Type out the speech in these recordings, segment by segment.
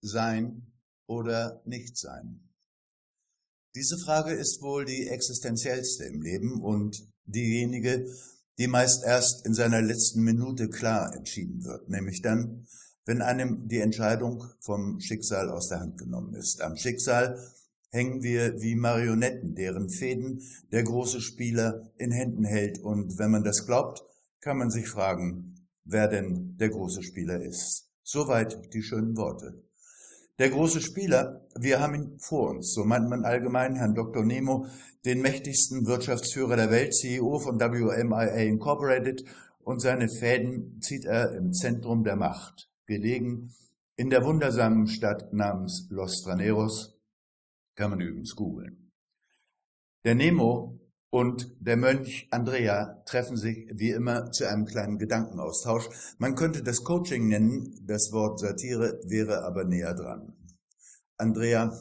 sein oder nicht sein? Diese Frage ist wohl die existenziellste im Leben und diejenige, die meist erst in seiner letzten Minute klar entschieden wird, nämlich dann, wenn einem die Entscheidung vom Schicksal aus der Hand genommen ist. Am Schicksal hängen wir wie Marionetten, deren Fäden der große Spieler in Händen hält. Und wenn man das glaubt, kann man sich fragen, wer denn der große Spieler ist. Soweit die schönen Worte. Der große Spieler, wir haben ihn vor uns, so meint man allgemein Herrn Dr. Nemo, den mächtigsten Wirtschaftsführer der Welt, CEO von WMIA Incorporated, und seine Fäden zieht er im Zentrum der Macht, gelegen in der wundersamen Stadt namens Los Traneros, kann man übrigens googeln. Der Nemo und der Mönch Andrea treffen sich wie immer zu einem kleinen Gedankenaustausch. Man könnte das Coaching nennen, das Wort Satire wäre aber näher dran. Andrea,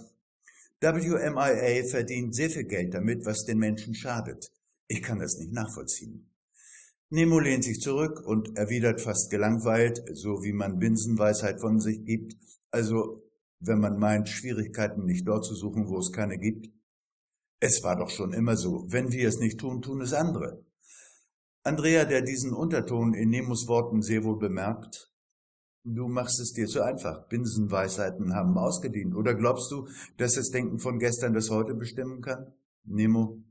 WMIA verdient sehr viel Geld damit, was den Menschen schadet. Ich kann das nicht nachvollziehen. Nemo lehnt sich zurück und erwidert fast gelangweilt, so wie man Binsenweisheit von sich gibt, also wenn man meint, Schwierigkeiten nicht dort zu suchen, wo es keine gibt, es war doch schon immer so. Wenn wir es nicht tun, tun es andere. Andrea, der diesen Unterton in Nemos Worten sehr wohl bemerkt, du machst es dir zu einfach. Binsenweisheiten haben ausgedient. Oder glaubst du, dass das Denken von gestern das heute bestimmen kann? Nemo,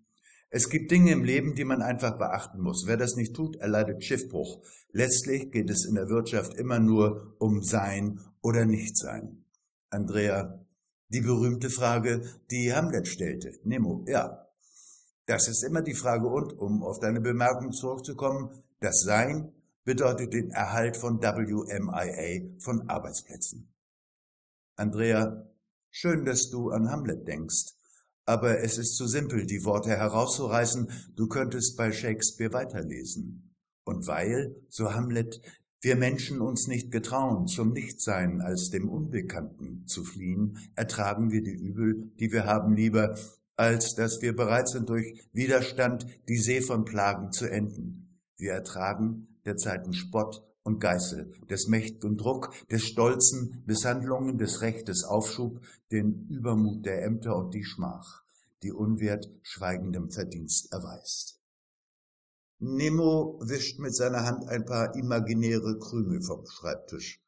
es gibt Dinge im Leben, die man einfach beachten muss. Wer das nicht tut, erleidet Schiffbruch. Letztlich geht es in der Wirtschaft immer nur um Sein oder Nichtsein. Andrea, die berühmte Frage, die Hamlet stellte. Nemo, ja. Das ist immer die Frage und, um auf deine Bemerkung zurückzukommen, das Sein bedeutet den Erhalt von WMIA, von Arbeitsplätzen. Andrea, schön, dass du an Hamlet denkst, aber es ist zu simpel, die Worte herauszureißen, du könntest bei Shakespeare weiterlesen. Und weil, so Hamlet, wir Menschen uns nicht getrauen, zum Nichtsein als dem Unbekannten zu fliehen, ertragen wir die Übel, die wir haben, lieber, als dass wir bereit sind, durch Widerstand die See von Plagen zu enden. Wir ertragen der Zeiten Spott und Geißel, des mächtigen Druck, des stolzen Misshandlungen, des Rechtes Aufschub, den Übermut der Ämter und die Schmach, die Unwert schweigendem Verdienst erweist. Nemo wischt mit seiner Hand ein paar imaginäre Krümel vom Schreibtisch.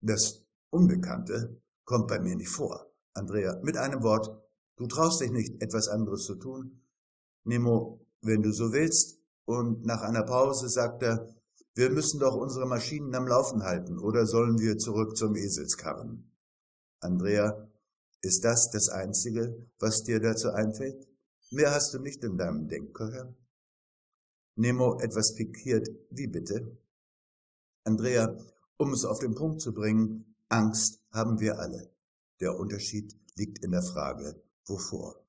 Das Unbekannte kommt bei mir nicht vor. Andrea, mit einem Wort, du traust dich nicht, etwas anderes zu tun? Nemo, wenn du so willst. Und nach einer Pause sagt er, wir müssen doch unsere Maschinen am Laufen halten, oder sollen wir zurück zum Eselskarren? Andrea, ist das das Einzige, was dir dazu einfällt? Mehr hast du nicht in deinem Denkgehör? Nemo etwas pikiert. Wie bitte? Andrea, um es auf den Punkt zu bringen, Angst haben wir alle. Der Unterschied liegt in der Frage, wovor.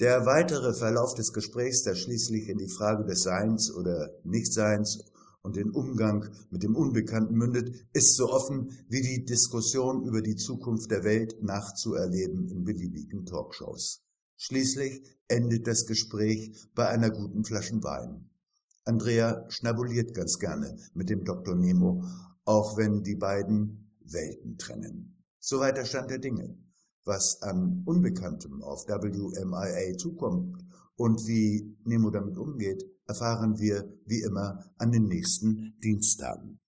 Der weitere Verlauf des Gesprächs, der schließlich in die Frage des Seins oder Nichtseins und den Umgang mit dem Unbekannten mündet, ist so offen wie die Diskussion über die Zukunft der Welt nachzuerleben in beliebigen Talkshows. Schließlich endet das Gespräch bei einer guten Flaschen Wein. Andrea schnabuliert ganz gerne mit dem Dr. Nemo, auch wenn die beiden Welten trennen. Soweit der Stand der Dinge. Was an Unbekanntem auf WMIA zukommt und wie Nemo damit umgeht, erfahren wir wie immer an den nächsten Dienstagen.